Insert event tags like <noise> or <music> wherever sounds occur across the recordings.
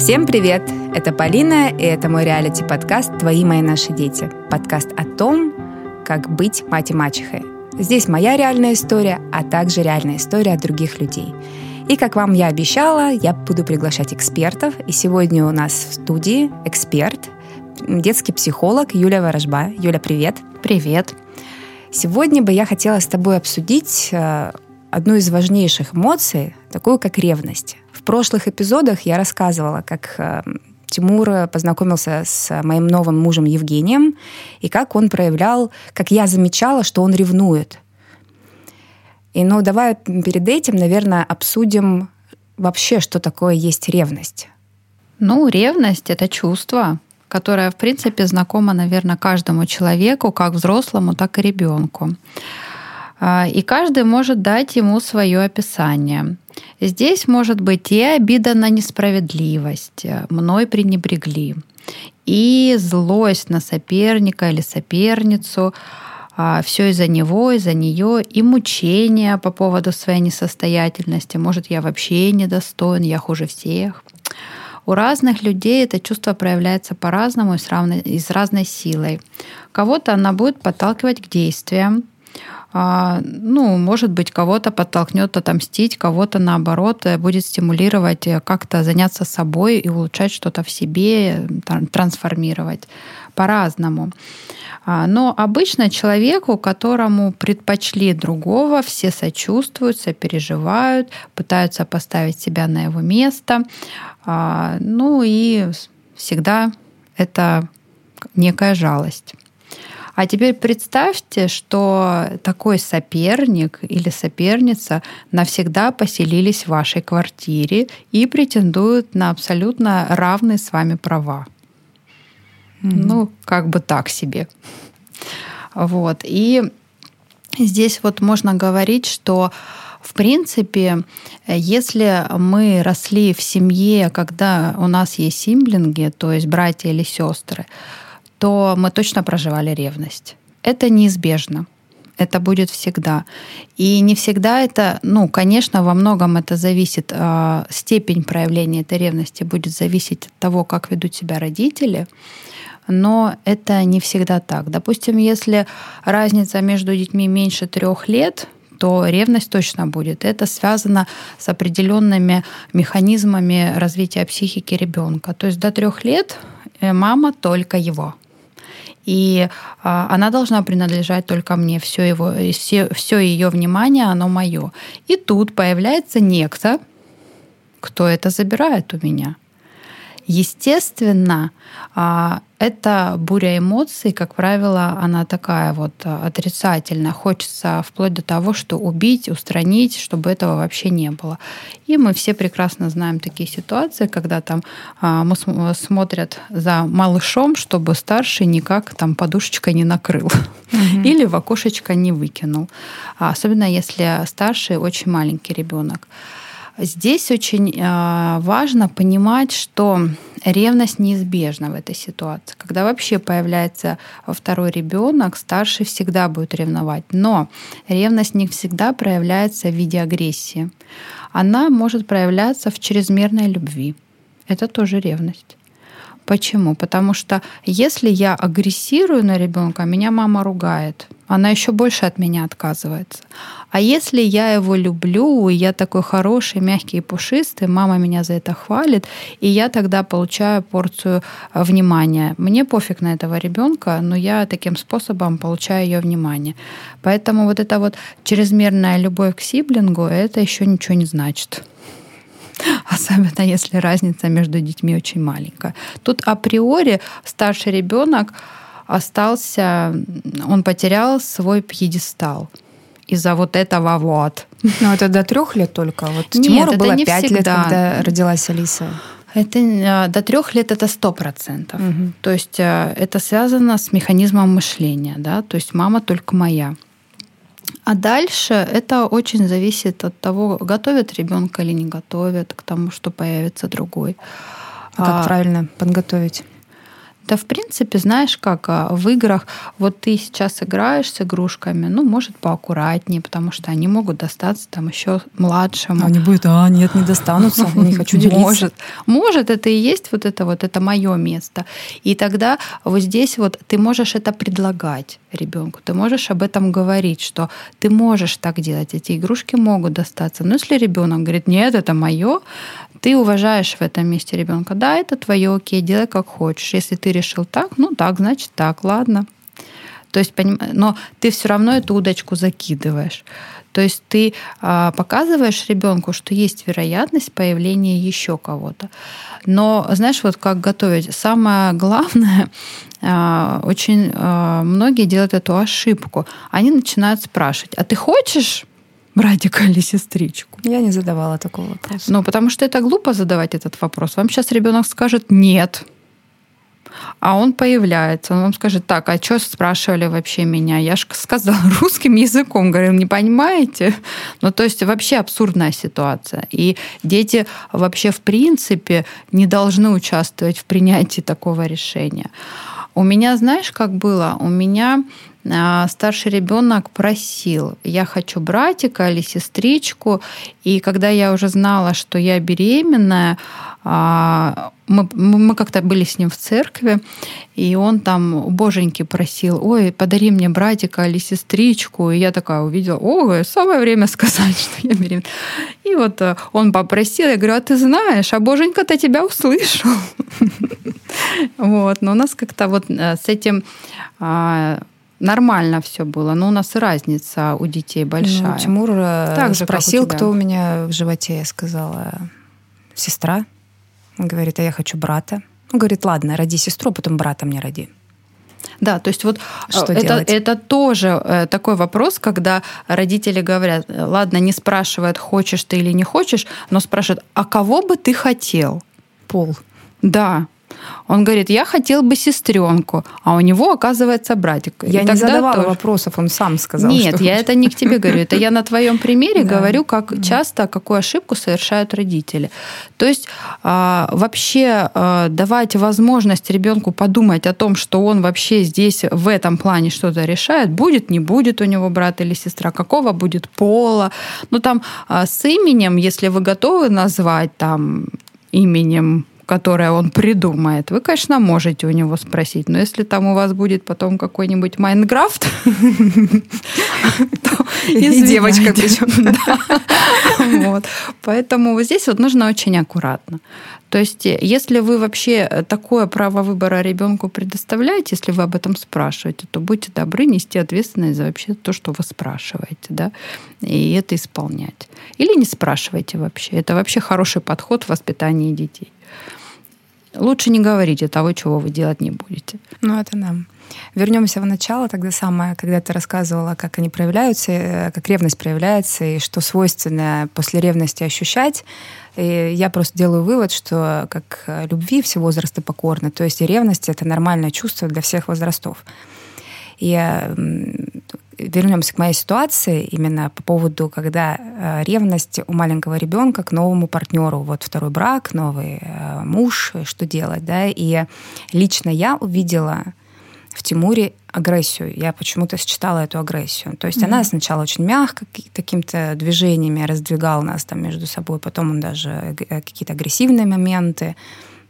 Всем привет! Это Полина, и это мой реалити-подкаст «Твои, мои, наши дети». Подкаст о том, как быть мать и мачехой. Здесь моя реальная история, а также реальная история других людей. И как вам я обещала, я буду приглашать экспертов. И сегодня у нас в студии эксперт, детский психолог Юлия Ворожба. Юля, привет! Привет! Сегодня бы я хотела с тобой обсудить э, одну из важнейших эмоций, такую как ревность. В прошлых эпизодах я рассказывала, как э, Тимур познакомился с моим новым мужем Евгением, и как он проявлял, как я замечала, что он ревнует. И ну давай перед этим, наверное, обсудим вообще, что такое есть ревность. Ну, ревность — это чувство, которое, в принципе, знакомо, наверное, каждому человеку, как взрослому, так и ребенку. А, и каждый может дать ему свое описание. Здесь может быть и обида на несправедливость, мной пренебрегли, и злость на соперника или соперницу, а, все из-за него, из-за нее, и мучения по поводу своей несостоятельности. Может, я вообще недостоин, я хуже всех. У разных людей это чувство проявляется по-разному и с, разной силой. Кого-то она будет подталкивать к действиям, ну, может быть, кого-то подтолкнет отомстить, кого-то наоборот э, будет стимулировать э, как-то заняться собой и улучшать что-то в себе, трансформировать по-разному. А, но обычно человеку, которому предпочли другого, все сочувствуют, сопереживают, пытаются поставить себя на его место. А, ну и всегда это некая жалость. А теперь представьте, что такой соперник или соперница навсегда поселились в вашей квартире и претендуют на абсолютно равные с вами права. Mm-hmm. Ну, как бы так себе. Вот. И здесь вот можно говорить, что в принципе, если мы росли в семье, когда у нас есть симблинги, то есть братья или сестры, то мы точно проживали ревность. Это неизбежно. Это будет всегда. И не всегда это, ну, конечно, во многом это зависит, э, степень проявления этой ревности будет зависеть от того, как ведут себя родители, но это не всегда так. Допустим, если разница между детьми меньше трех лет, то ревность точно будет. Это связано с определенными механизмами развития психики ребенка. То есть до трех лет э, мама только его и а, она должна принадлежать только мне, все, его, все, все ее внимание, оно мое. И тут появляется некто, кто это забирает у меня. Естественно, а, эта буря эмоций, как правило, она такая вот а, отрицательная. Хочется вплоть до того, что убить, устранить, чтобы этого вообще не было. И мы все прекрасно знаем такие ситуации, когда там а, мы смотрят за малышом, чтобы старший никак там подушечкой не накрыл угу. или в окошечко не выкинул. Особенно если старший очень маленький ребенок. Здесь очень э, важно понимать, что ревность неизбежна в этой ситуации. Когда вообще появляется второй ребенок, старший всегда будет ревновать. Но ревность не всегда проявляется в виде агрессии. Она может проявляться в чрезмерной любви. Это тоже ревность. Почему? Потому что если я агрессирую на ребенка, меня мама ругает, она еще больше от меня отказывается. А если я его люблю, и я такой хороший, мягкий и пушистый, мама меня за это хвалит, и я тогда получаю порцию э, внимания. Мне пофиг на этого ребенка, но я таким способом получаю ее внимание. Поэтому вот эта вот чрезмерная любовь к сиблингу, это еще ничего не значит. <laughs> особенно если разница между детьми очень маленькая. Тут априори старший ребенок остался, он потерял свой пьедестал из-за вот этого вот. Ну, это до трех лет только. Вот Нет, Тимуру было пять лет, когда родилась Алиса. Это э, до трех лет это сто процентов. Угу. То есть э, это связано с механизмом мышления, да. То есть мама только моя. А дальше это очень зависит от того, готовят ребенка или не готовят к тому, что появится другой. А как а, правильно подготовить? Да, в принципе, знаешь, как а, в играх, вот ты сейчас играешь с игрушками, ну, может, поаккуратнее, потому что они могут достаться там еще младшему. Они будут, а, нет, не достанутся, <laughs> не хочу делиться. Может, может, это и есть вот это вот, это мое место. И тогда вот здесь вот ты можешь это предлагать ребенку, ты можешь об этом говорить, что ты можешь так делать, эти игрушки могут достаться. Но если ребенок говорит, нет, это мое, ты уважаешь в этом месте ребенка. Да, это твое, окей, делай как хочешь. Если ты решил так, ну так, значит так, ладно. То есть, но ты все равно эту удочку закидываешь. То есть ты а, показываешь ребенку, что есть вероятность появления еще кого-то. Но знаешь, вот как готовить, самое главное, <laughs> а, очень а, многие делают эту ошибку. Они начинают спрашивать: а ты хочешь? братика или сестричку? Я не задавала такого вопроса. Ну, потому что это глупо задавать этот вопрос. Вам сейчас ребенок скажет нет. А он появляется, он вам скажет, так, а что спрашивали вообще меня? Я же сказала <laughs> русским языком, говорил, не понимаете? Ну, то есть вообще абсурдная ситуация. И дети вообще в принципе не должны участвовать в принятии такого решения. У меня, знаешь, как было? У меня а, старший ребенок просил, я хочу братика или сестричку. И когда я уже знала, что я беременная, мы, мы как-то были с ним в церкви, и он там у боженьки просил, ой, подари мне братика или сестричку. И я такая увидела, ой, самое время сказать, <laughs> что я беременна. И вот э, он попросил, я говорю, а ты знаешь, а боженька-то тебя услышал. <laughs> Вот, но у нас как-то вот э, с этим а, нормально все было, но у нас и разница у детей ну, большая. Ну, Тимур э, спросил, кто у меня в животе, я сказала, сестра. Говорит, а я хочу брата. Он говорит, ладно, роди сестру, а потом брата мне роди. Да, то есть вот э, Что это, это тоже э, такой вопрос, когда родители говорят, ладно, не спрашивают, хочешь ты или не хочешь, но спрашивают, а кого бы ты хотел? Пол. Да, он говорит, я хотел бы сестренку, а у него оказывается братик. Я и не задавала тоже... вопросов, он сам сказал. Нет, что я это не к тебе говорю, это я на твоем примере <laughs> говорю, как часто какую ошибку совершают родители. То есть а, вообще а, давать возможность ребенку подумать о том, что он вообще здесь в этом плане что-то решает, будет, не будет у него брат или сестра, какого будет пола. Ну там а, с именем, если вы готовы назвать там именем которое он придумает, вы, конечно, можете у него спросить. Но если там у вас будет потом какой-нибудь Майнкрафт, и девочка причем. Поэтому вот здесь вот нужно очень аккуратно. То есть, если вы вообще такое право выбора ребенку предоставляете, если вы об этом спрашиваете, то будьте добры нести ответственность за вообще то, что вы спрашиваете, да, и это исполнять. Или не спрашивайте вообще. Это вообще хороший подход в воспитании детей. Лучше не говорите того, чего вы делать не будете. Ну, это да. Вернемся в начало, тогда самое, когда ты рассказывала, как они проявляются, э, как ревность проявляется, и что свойственно после ревности ощущать. И я просто делаю вывод, что как любви все возрасты покорны, то есть и ревность — это нормальное чувство для всех возрастов. И вернемся к моей ситуации именно по поводу, когда э, ревность у маленького ребенка к новому партнеру, вот второй брак, новый э, муж, что делать, да, и лично я увидела в Тимуре агрессию. Я почему-то считала эту агрессию. То есть mm-hmm. она сначала очень мягко какими-то движениями раздвигала нас там между собой, потом он даже э, какие-то агрессивные моменты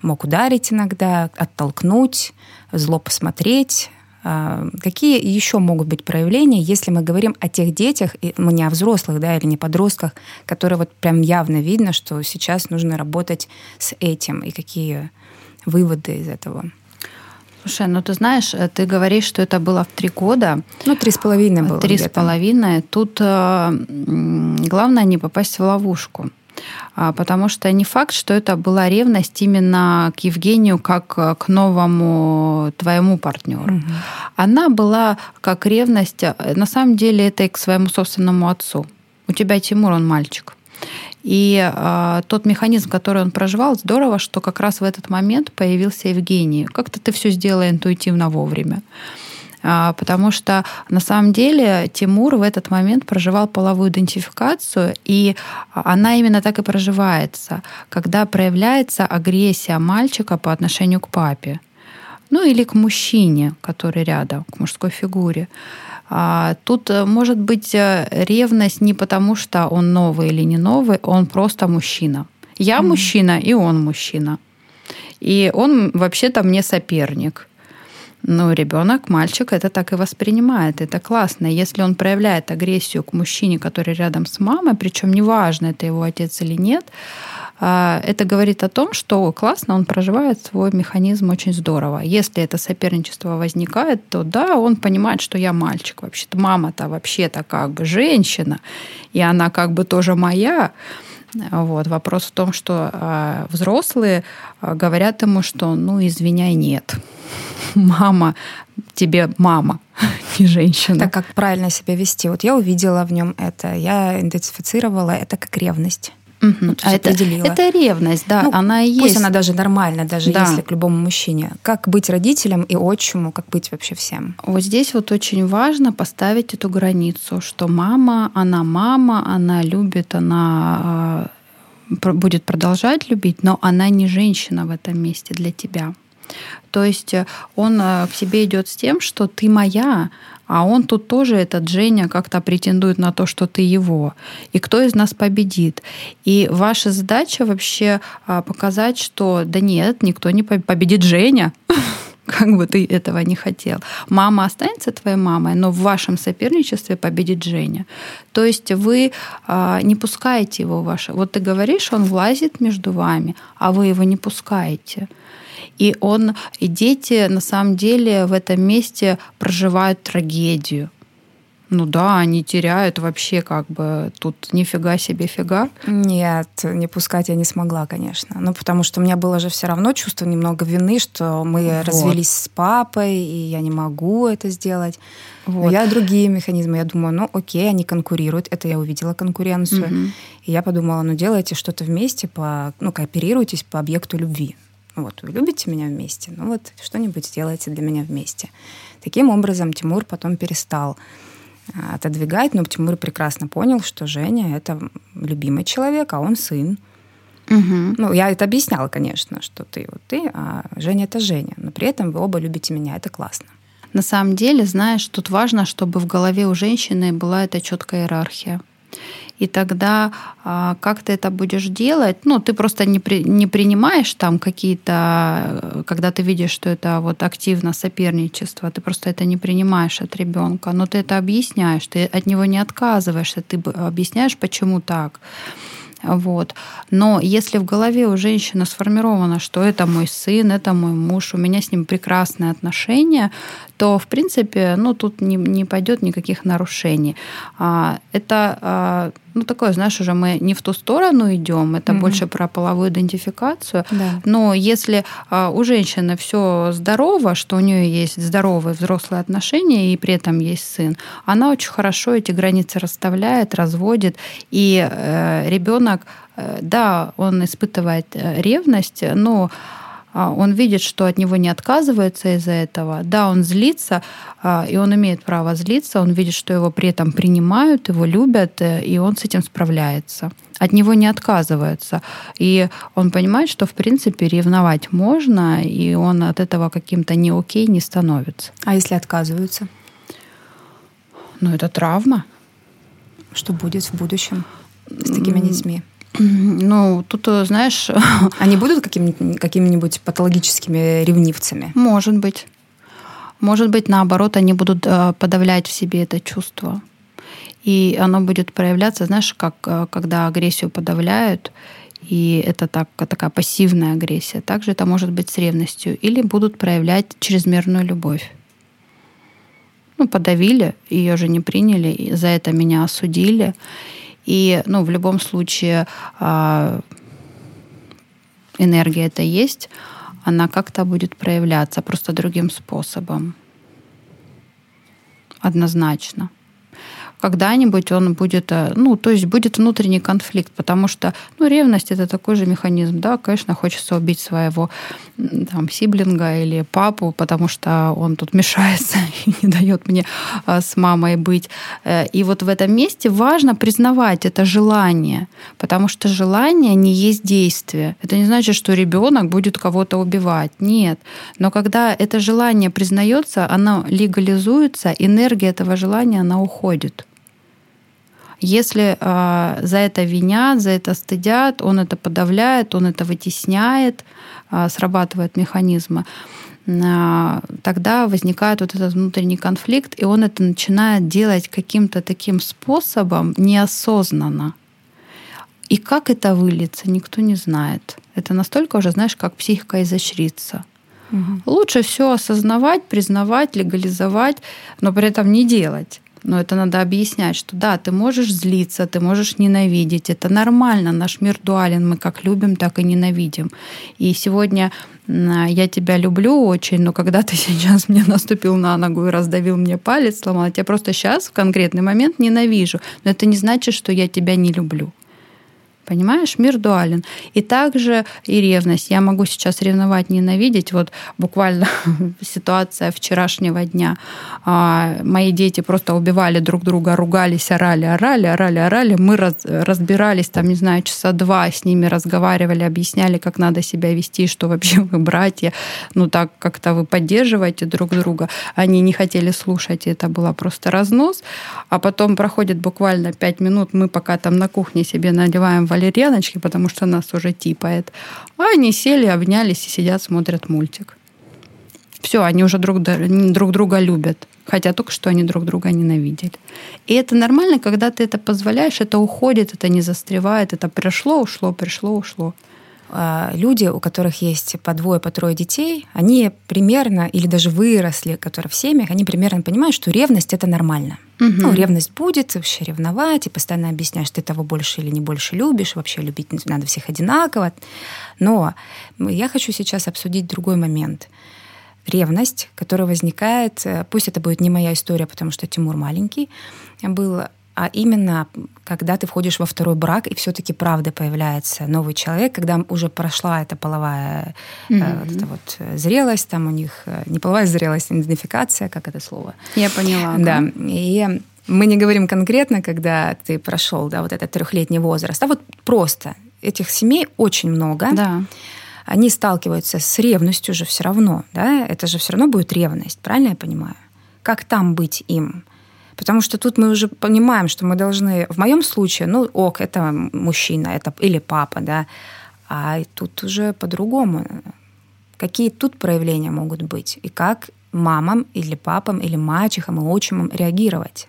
мог ударить иногда, оттолкнуть, зло посмотреть, какие еще могут быть проявления, если мы говорим о тех детях, мы не о взрослых, да, или не подростках, которые вот прям явно видно, что сейчас нужно работать с этим, и какие выводы из этого? Слушай, ну ты знаешь, э, ты говоришь, что это было в три года. Ну, три с половиной было. Три с половиной. Тут э, главное не попасть в ловушку. А, потому что не факт, что это была ревность именно к Евгению как э, к новому твоему партнеру. Угу. Она была как ревность, э, на самом деле это и к своему собственному отцу. У тебя Тимур, он мальчик. И э, тот механизм, который он проживал, здорово, что как раз в этот момент появился Евгений. Как-то ты все сделала интуитивно вовремя. Потому что на самом деле Тимур в этот момент проживал половую идентификацию, и она именно так и проживается, когда проявляется агрессия мальчика по отношению к папе. ну или к мужчине, который рядом, к мужской фигуре. А тут э, может быть э, ревность не потому, что он новый или не новый, он просто мужчина. Я mm-hmm. мужчина, и он мужчина. И он вообще-то мне соперник. Ну, ребенок, мальчик это так и воспринимает. Это классно. Если он проявляет агрессию к мужчине, который рядом с мамой, причем неважно, это его отец или нет, а, это говорит о том, что классно он проживает свой механизм очень здорово. Если это соперничество возникает, то да, он понимает, что я мальчик. Вообще-то мама-то вообще-то как бы женщина, и она как бы тоже моя. Вот. Вопрос в том, что э, взрослые э, говорят ему, что ну извиняй, нет. <laughs> Мама, тебе мама, <laughs> не женщина. Так как правильно себя вести. Вот я увидела в нем это, я идентифицировала это как ревность. Угу. А это, это ревность, да, ну, она и есть. Пусть она даже нормальна, даже да. если к любому мужчине. Как быть родителем и отчиму, как быть вообще всем? Вот здесь вот очень важно поставить эту границу, что мама, она мама, она любит, она э, будет продолжать любить, но она не женщина в этом месте для тебя. То есть он э, к себе идет с тем, что ты моя, а он тут тоже, этот Женя, как-то претендует на то, что ты его. И кто из нас победит? И ваша задача вообще а, показать, что да нет, никто не победит Женя <laughs> как бы ты этого не хотел. Мама останется твоей мамой, но в вашем соперничестве победит Женя. То есть вы а, не пускаете его в ваше... Вот ты говоришь, он влазит между вами, а вы его не пускаете. И он, и дети на самом деле в этом месте проживают трагедию. Ну да, они теряют вообще как бы тут нифига себе фига. Нет, не пускать я не смогла, конечно. Ну, потому что у меня было же все равно чувство немного вины, что мы вот. развелись с папой, и я не могу это сделать. Вот. Но я другие механизмы. Я думаю, ну окей, они конкурируют. Это я увидела конкуренцию. Угу. И я подумала, ну делайте что-то вместе, по, ну кооперируйтесь по объекту любви. Вот, вы любите меня вместе? Ну вот, что-нибудь сделайте для меня вместе. Таким образом, Тимур потом перестал а, отодвигать, но Тимур прекрасно понял, что Женя — это любимый человек, а он сын. Угу. Ну, я это объясняла, конечно, что ты вот ты, а Женя — это Женя. Но при этом вы оба любите меня, это классно. На самом деле, знаешь, тут важно, чтобы в голове у женщины была эта четкая иерархия и тогда а, как ты это будешь делать? Ну, ты просто не, при, не принимаешь там какие-то, когда ты видишь, что это вот активно соперничество, ты просто это не принимаешь от ребенка, но ты это объясняешь, ты от него не отказываешься, ты объясняешь, почему так. Вот. Но если в голове у женщины сформировано, что это мой сын, это мой муж, у меня с ним прекрасные отношения, то, в принципе, ну, тут не, не пойдет никаких нарушений. А, это а, ну, такое, знаешь, уже мы не в ту сторону идем, это mm-hmm. больше про половую идентификацию. Да. Но если а, у женщины все здорово, что у нее есть здоровые взрослые отношения и при этом есть сын, она очень хорошо эти границы расставляет, разводит, и э, ребенок, э, да, он испытывает э, ревность, но он видит, что от него не отказывается из-за этого. Да, он злится, а, и он имеет право злиться, он видит, что его при этом принимают, его любят, э, и он с этим справляется. От него не отказываются. И он понимает, что, в принципе, ревновать можно, и он от этого каким-то не окей не становится. А если отказываются? Ну, это травма. Что будет в будущем с такими детьми? Ну, тут, э, знаешь... <laughs> Они будут какими- какими-нибудь патологическими ревнивцами? Может быть. Может быть, наоборот, они будут э, подавлять в себе это чувство. И оно будет проявляться, знаешь, как э, когда агрессию подавляют, и это так, такая пассивная агрессия. Также это может быть с ревностью. Или будут проявлять чрезмерную любовь. Ну, подавили, ее же не приняли, и за это меня осудили. И ну, в любом случае а, энергия это есть, она как-то будет проявляться просто другим способом. Однозначно. Когда-нибудь он будет, э, ну, то есть будет внутренний конфликт, потому что, ну, ревность это такой же механизм, да, конечно, хочется убить своего там сиблинга или папу, потому что он тут мешается <laughs> и не дает мне э, с мамой быть. Э, и вот в этом месте важно признавать это желание, потому что желание не есть действие. Это не значит, что ребенок будет кого-то убивать. Нет. Но когда это желание признается, оно легализуется, энергия этого желания, она уходит. Если э, за это винят, за это стыдят, он это подавляет, он это вытесняет, э, срабатывают механизмы, э, тогда возникает вот этот внутренний конфликт, и он это начинает делать каким-то таким способом неосознанно. И как это выльется, никто не знает. Это настолько уже, знаешь, как психика изощрится. Угу. Лучше все осознавать, признавать, легализовать, но при этом не делать. Но это надо объяснять, что да, ты можешь злиться, ты можешь ненавидеть. Это нормально. Наш мир дуален. Мы как любим, так и ненавидим. И сегодня я тебя люблю очень, но когда ты <laughs> сейчас мне наступил на ногу и раздавил мне палец, сломал, я тебя просто сейчас в конкретный момент ненавижу. Но это не значит, что я тебя не люблю. Понимаешь, мир дуален. И также и ревность. Я могу сейчас ревновать, ненавидеть. Вот буквально <laughs> ситуация вчерашнего дня. А, мои дети просто убивали друг друга, ругались, орали, орали, орали, орали. Мы раз, разбирались там, не знаю, часа два с ними разговаривали, объясняли, как надо себя вести, что вообще <laughs> вы братья. Ну так как-то вы поддерживаете друг друга. Они не хотели слушать, и это было просто разнос. А потом проходит буквально пять минут, мы пока там на кухне себе надеваем валерьяночки, потому что нас уже типает. А они сели, обнялись и сидят, смотрят мультик. Все, они уже друг, друг друга любят. Хотя только что они друг друга ненавидели. И это нормально, когда ты это позволяешь, это уходит, это не застревает, это пришло, ушло, пришло, ушло. А, люди, у которых есть по двое, по трое детей, они примерно, или даже выросли, которые в семьях, они примерно понимают, что ревность это нормально. Угу. Ну, ревность будет, вообще ревновать, и постоянно объяснять, что ты того больше или не больше любишь, вообще любить надо всех одинаково. Но я хочу сейчас обсудить другой момент. Ревность, которая возникает, э, пусть это будет не моя история, потому что Тимур маленький, был а именно когда ты входишь во второй брак, и все-таки правда появляется новый человек, когда уже прошла эта половая mm-hmm. вот, эта вот э, зрелость, там у них э, не половая зрелость, идентификация, как это слово. Я поняла. Да. И мы не говорим конкретно, когда ты прошел, да, вот этот трехлетний возраст, а вот просто этих семей очень много. Да. Они сталкиваются с ревностью же все равно, да, это же все равно будет ревность, правильно я понимаю? Как там быть им? Потому что тут мы уже понимаем, что мы должны... В моем случае, ну, ок, это мужчина, это или папа, да. А тут уже по-другому. Какие тут проявления могут быть? И как мамам или папам или мачехам и отчимам реагировать?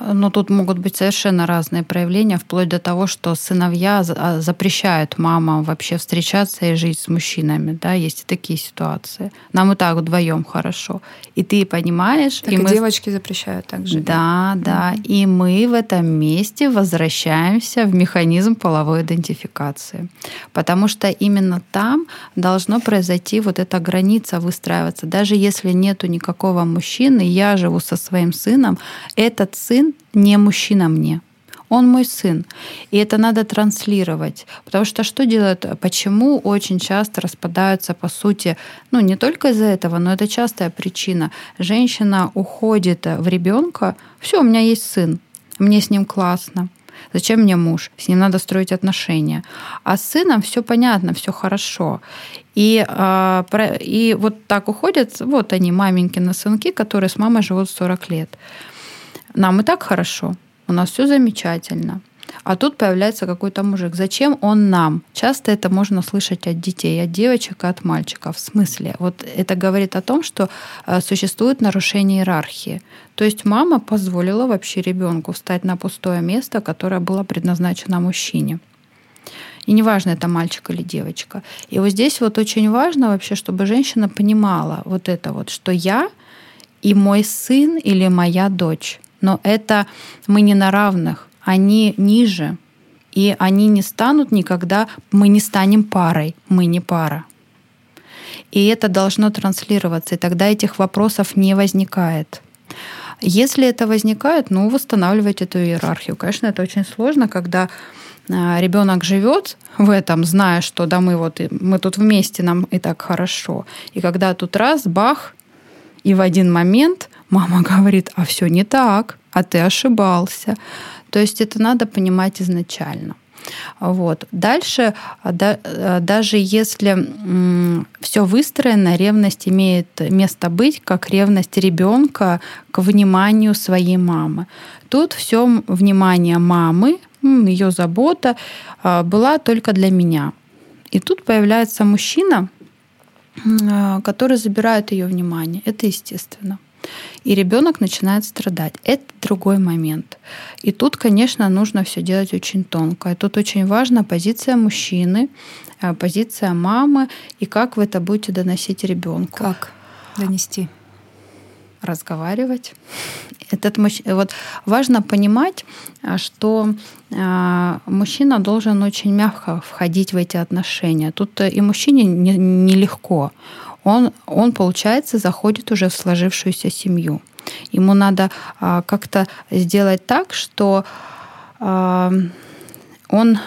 Но тут могут быть совершенно разные проявления, вплоть до того, что сыновья а, запрещают мамам вообще встречаться и жить с мужчинами. Да, есть и такие ситуации. Нам и так вдвоем хорошо. И ты понимаешь... Так и, и мы... девочки запрещают также. Да, да. Mm-hmm. И мы в этом месте возвращаемся в механизм половой идентификации. Потому что именно там должно произойти вот эта граница выстраиваться. Даже если нету никакого мужчины, я живу со своим сыном, этот сын не мужчина мне. Он мой сын. И это надо транслировать. Потому что что делают, почему очень часто распадаются, по сути, ну не только из-за этого, но это частая причина. Женщина уходит в ребенка, все, у меня есть сын, мне с ним классно. Зачем мне муж? С ним надо строить отношения. А с сыном все понятно, все хорошо. И, а, и вот так уходят, вот они, маменькины сынки, которые с мамой живут 40 лет. Нам и так хорошо, у нас все замечательно. А тут появляется какой-то мужик. Зачем он нам? Часто это можно слышать от детей, от девочек и от мальчиков. В смысле? Вот это говорит о том, что э, существует нарушение иерархии. То есть мама позволила вообще ребенку встать на пустое место, которое было предназначено мужчине. И неважно, это мальчик или девочка. И вот здесь вот очень важно вообще, чтобы женщина понимала вот это вот, что я и мой сын или моя дочь но это мы не на равных, они ниже, и они не станут никогда, мы не станем парой, мы не пара. И это должно транслироваться, и тогда этих вопросов не возникает. Если это возникает, ну, восстанавливать эту иерархию. Конечно, это очень сложно, когда а, ребенок живет в этом, зная, что да, мы вот мы тут вместе, нам и так хорошо. И когда тут раз, бах, и в один момент мама говорит, а все не так, а ты ошибался. То есть это надо понимать изначально. Вот. Дальше, а, да, а, даже если все выстроено, ревность имеет место быть как ревность ребенка к вниманию своей мамы. Тут все внимание мамы, ее забота а, была только для меня. И тут появляется мужчина, который забирает ее внимание. Это естественно и ребенок начинает страдать. Это другой момент. И тут, конечно, нужно все делать очень тонко. И тут очень важна позиция мужчины, э, позиция мамы и как вы это будете доносить ребенку. Как донести? разговаривать. Этот мужч... вот важно понимать, э, что э, мужчина должен очень мягко входить в эти отношения. Тут и мужчине нелегко. Не он, он, получается, заходит уже в сложившуюся семью. Ему надо а, как-то сделать так, что а, он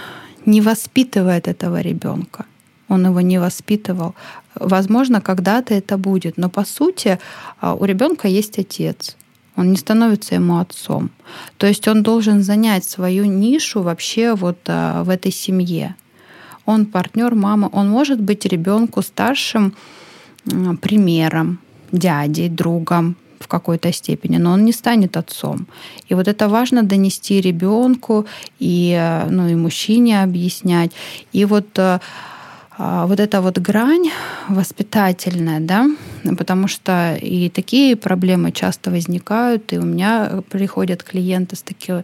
не воспитывает этого ребенка. Он его не воспитывал. Возможно, когда-то это будет, но по сути а, у ребенка есть отец. Он не становится ему отцом. То есть он должен занять свою нишу вообще вот а, в этой семье. Он партнер мамы, он может быть ребенку старшим примером, дядей, другом в какой-то степени, но он не станет отцом. И вот это важно донести ребенку и, э, ну, и мужчине объяснять. И вот э, а, вот эта вот грань воспитательная, да, потому что и такие проблемы часто возникают, и у меня приходят клиенты с такими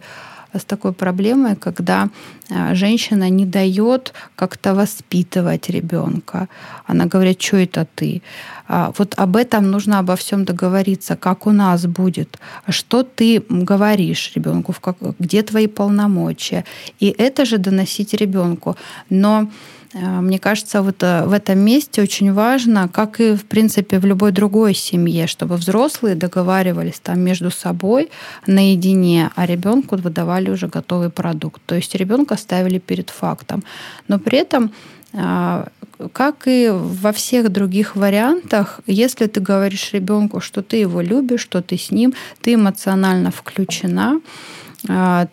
с такой проблемой, когда а, женщина не дает как-то воспитывать ребенка. Она говорит, что это ты? А, вот об этом нужно обо всем договориться, как у нас будет, что ты говоришь ребенку, где твои полномочия. И это же доносить ребенку. Но Э, мне кажется, вот э, в этом месте очень важно, как и, в принципе, в любой другой семье, чтобы взрослые договаривались там между собой наедине, а ребенку выдавали уже готовый продукт. То есть ребенка ставили перед фактом. Но при этом э, как и во всех других вариантах, если ты говоришь ребенку, что ты его любишь, что ты с ним, ты эмоционально включена,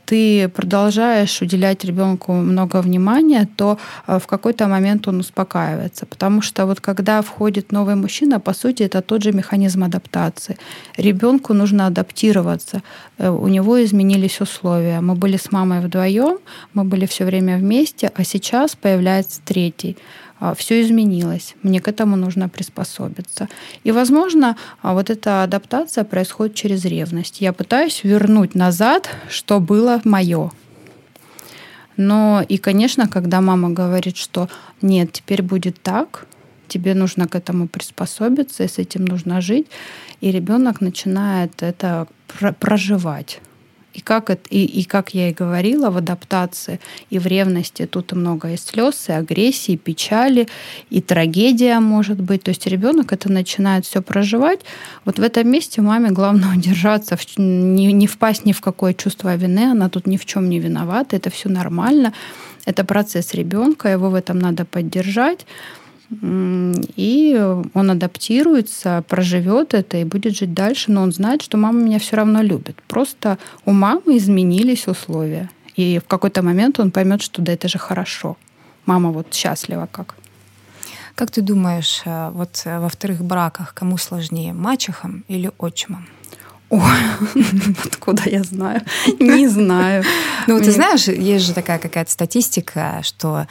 ты продолжаешь уделять ребенку много внимания, то а, в какой-то момент он успокаивается. Потому что вот когда входит новый мужчина, по сути, это тот же механизм адаптации. Ребенку нужно адаптироваться. Э, у него изменились условия. Мы были с мамой вдвоем, мы были все время вместе, а сейчас появляется третий. А, все изменилось, мне к этому нужно приспособиться. И, возможно, а, вот эта адаптация происходит через ревность. Я пытаюсь вернуть назад, что было мое. Но и, конечно, когда мама говорит, что нет, теперь будет так, тебе нужно к этому приспособиться, и с этим нужно жить, и ребенок начинает это проживать. И как, это, и, и как я и говорила, в адаптации и в ревности тут много и слез, и агрессии, и печали, и трагедия может быть. То есть ребенок это начинает все проживать. Вот в этом месте маме главное <laughs> удержаться, не, не впасть ни в какое чувство вины, она тут ни в чем не виновата, это все нормально. Это процесс ребенка, его в этом надо поддержать и он адаптируется, проживет это и будет жить дальше, но он знает, что мама меня все равно любит. Просто у мамы изменились условия. И в какой-то момент он поймет, что да, это же хорошо. Мама вот счастлива как. Как ты думаешь, э, вот э, во вторых браках кому сложнее, мачехам или отчимам? Ой, <laughs> откуда я знаю? Не знаю. Ну, ты знаешь, есть же такая какая-то статистика, что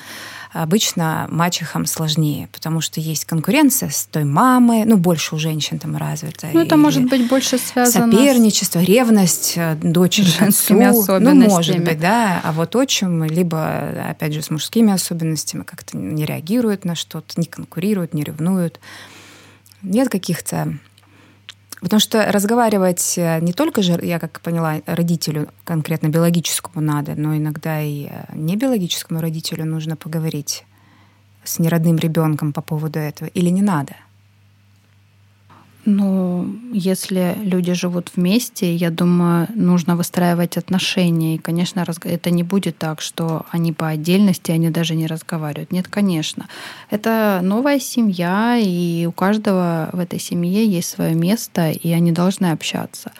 обычно мачехам сложнее, потому что есть конкуренция с той мамой, ну, больше у женщин там развита. Ну, это может быть больше связано Соперничество, с... ревность э, дочери женскими отцу. особенностями. Ну, может быть, да. А вот отчим либо, опять же, с мужскими особенностями как-то не реагирует на что-то, не конкурирует, не ревнует. Нет каких-то Потому что разговаривать э, не только же, я как поняла, родителю конкретно биологическому надо, но иногда и э, не биологическому родителю нужно поговорить с неродным ребенком по поводу этого. Или не надо? Ну, если люди живут вместе, я думаю, нужно выстраивать отношения. И, конечно, это не будет так, что они по отдельности, они даже не разговаривают. Нет, конечно. Это новая семья, и у каждого в этой семье есть свое место, и они должны общаться.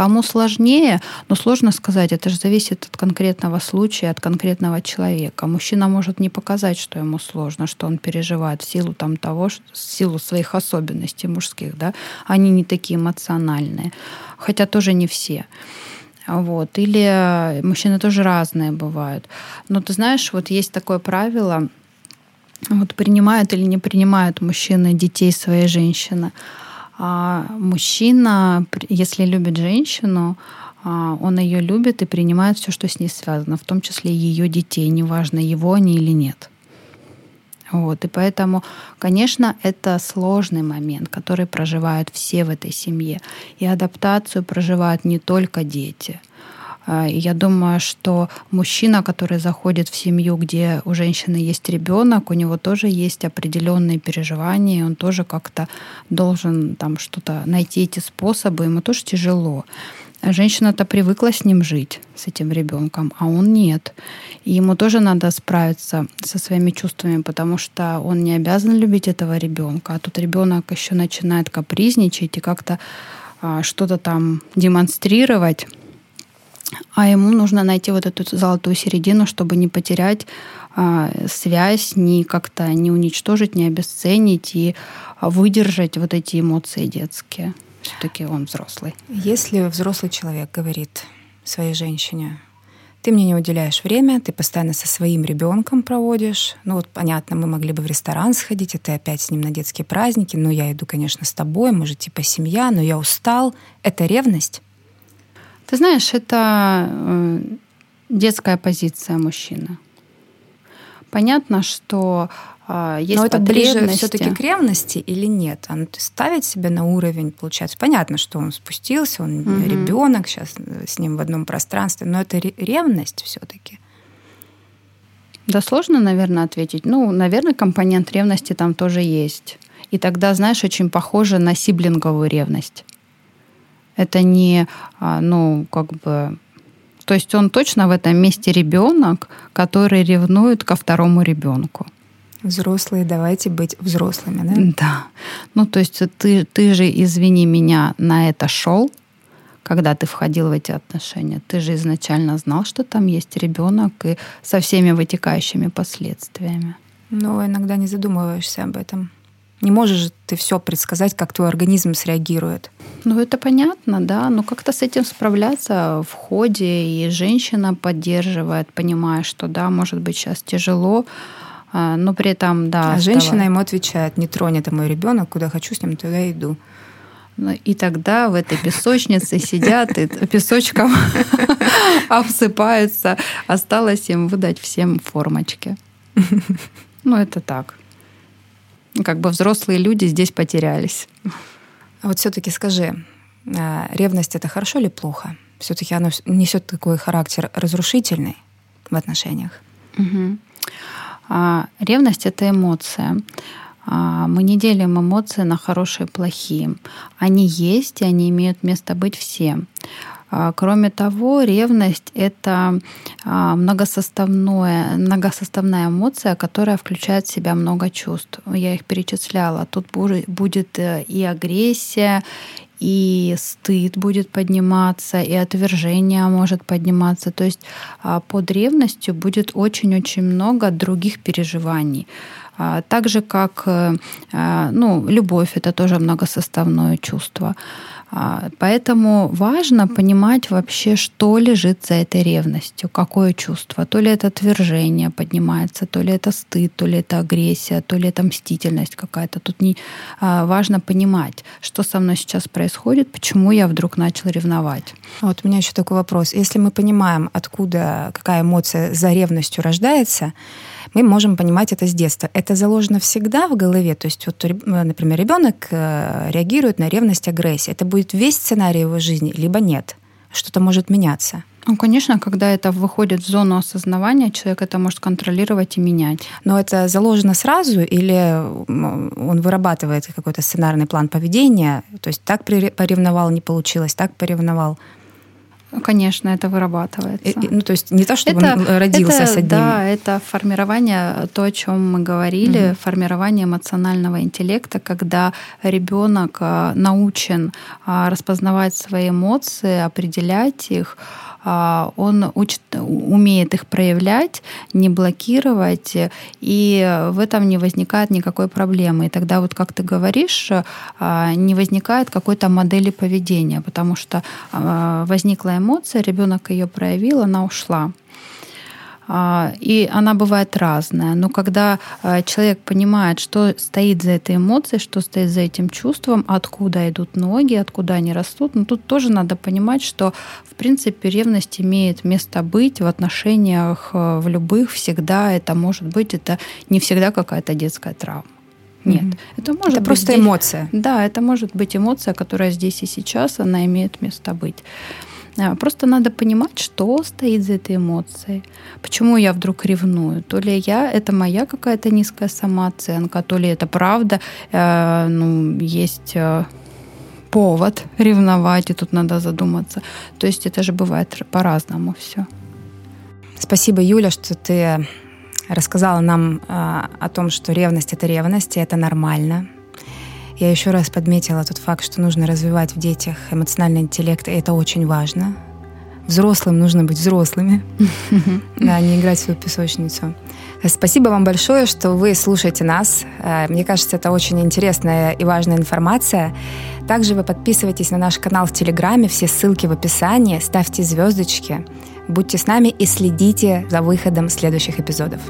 Кому сложнее, но сложно сказать, это же зависит от конкретного случая, от конкретного человека. Мужчина может не показать, что ему сложно, что он переживает в силу там того, в силу своих особенностей мужских, да, они не такие эмоциональные, хотя тоже не все. Вот. Или мужчины тоже разные бывают. Но ты знаешь, вот есть такое правило, вот принимают или не принимают мужчины детей своей женщины. А мужчина, если любит женщину, а, он ее любит и принимает все, что с ней связано, в том числе ее детей, неважно, его они или нет. Вот, и поэтому, конечно, это сложный момент, который проживают все в этой семье. И адаптацию проживают не только дети. А, я думаю, что мужчина, который заходит в семью, где у женщины есть ребенок, у него тоже есть определенные переживания, он тоже как-то должен там что-то найти эти способы, ему тоже тяжело. Женщина-то привыкла с ним жить, с этим ребенком, а он нет. И ему тоже надо справиться со своими чувствами, потому что он не обязан любить этого ребенка. А тут ребенок еще начинает капризничать и как-то а, что-то там демонстрировать. А ему нужно найти вот эту золотую середину, чтобы не потерять а, связь, не как-то не уничтожить, не обесценить и выдержать вот эти эмоции детские. Все-таки он взрослый. Если взрослый человек говорит своей женщине, ты мне не уделяешь время, ты постоянно со своим ребенком проводишь. Ну вот понятно, мы могли бы в ресторан сходить, и ты опять с ним на детские праздники, но я иду, конечно, с тобой, мы же типа семья, но я устал. Это ревность? Ты знаешь, это э, детская позиция мужчины. Понятно, что а, есть Но это ближе все-таки к ревности или нет? Он ставит себя на уровень, получается. Понятно, что он спустился, он угу. ребенок сейчас э, с ним в одном пространстве, но это ревность все-таки. Да, сложно, наверное, ответить. Ну, наверное, компонент ревности там тоже есть. И тогда, знаешь, очень похоже на сиблинговую ревность. Это не, а, ну, как бы то есть он точно в этом месте ребенок, который ревнует ко второму ребенку. Взрослые, давайте быть взрослыми, да? Да. Ну, то есть ты, ты же, извини меня, на это шел, когда ты входил в эти отношения. Ты же изначально знал, что там есть ребенок и со всеми вытекающими последствиями. Но иногда не задумываешься об этом. Не можешь же ты все предсказать, как твой организм среагирует. Ну, это понятно, да. Но как-то с этим справляться в ходе. И женщина поддерживает, понимая, что да, может быть, сейчас тяжело, а, но при этом, да. А женщина ему отвечает, не тронь, это мой ребенок, куда хочу с ним, туда иду. Ну, и тогда в этой песочнице сидят и песочком <laughs> обсыпаются. Осталось им выдать всем формочки. Ну, это так. Как бы взрослые люди здесь потерялись. А вот все-таки скажи, а, ревность это хорошо или плохо? Все-таки она несет такой характер разрушительный в отношениях. Угу. А, ревность это эмоция. А, мы не делим эмоции на хорошие и плохие. Они есть, и они имеют место быть все. А, кроме того, ревность — это многосоставное, многосоставная эмоция, которая включает в себя много чувств. Я их перечисляла. Тут будет э, и агрессия, и стыд будет подниматься, и отвержение может подниматься. То есть а, под ревностью будет очень-очень много других переживаний. А, так же, как э, а, ну, любовь, это тоже многосоставное чувство. А, поэтому важно понимать вообще, что лежит за этой ревностью, какое чувство. То ли это отвержение поднимается, то ли это стыд, то ли это агрессия, то ли это мстительность какая-то. Тут не важно понимать, что со мной сейчас происходит, почему я вдруг начал ревновать. Вот у меня еще такой вопрос. Если мы понимаем, откуда какая эмоция за ревностью рождается, мы можем понимать это с детства. Это заложено всегда в голове. То есть, вот, например, ребенок э, реагирует на ревность, агрессию. Это будет весь сценарий его жизни, либо нет. Что-то может меняться. Ну, конечно, когда это выходит в зону осознавания, человек это может контролировать и менять. Но это заложено сразу или он вырабатывает какой-то сценарный план поведения? То есть так поревновал, не получилось, так поревновал? Конечно, это вырабатывается. И, ну, то есть не то, чтобы это, он родился это, с одним. Да, это формирование, то, о чем мы говорили, угу. формирование эмоционального интеллекта, когда ребенок а, научен а, распознавать свои эмоции, определять их, он учит, умеет их проявлять, не блокировать, и в этом не возникает никакой проблемы. И тогда вот, как ты говоришь, а, не возникает какой-то модели поведения, потому что а, возникла эмоция, ребенок ее проявил, она ушла. А, и она бывает разная. Но когда а, человек понимает, что стоит за этой эмоцией, что стоит за этим чувством, откуда идут ноги, откуда они растут, но ну, тут тоже надо понимать, что в принципе ревность имеет место быть в отношениях в любых всегда. Это может быть, это не всегда какая-то детская травма. Нет, mm-hmm. это может это быть просто здесь, эмоция. Да, это может быть эмоция, которая здесь и сейчас, она имеет место быть. А, просто надо понимать, что стоит за этой эмоцией. Почему я вдруг ревную? То ли я, это моя какая-то низкая самооценка, то ли это правда, э, ну, есть э, повод ревновать, и тут надо задуматься. То есть это же бывает по-разному все. Спасибо, Юля, что ты рассказала нам э, о том, что ревность это ревность, и это нормально. Я еще раз подметила тот факт, что нужно развивать в детях эмоциональный интеллект, и это очень важно. Взрослым нужно быть взрослыми, да, <laughs> не играть в свою песочницу. Спасибо вам большое, что вы слушаете нас. Э, мне кажется, это очень интересная и важная информация. Также вы подписывайтесь на наш канал в Телеграме, все ссылки в описании, ставьте звездочки, будьте с нами и следите за выходом следующих эпизодов.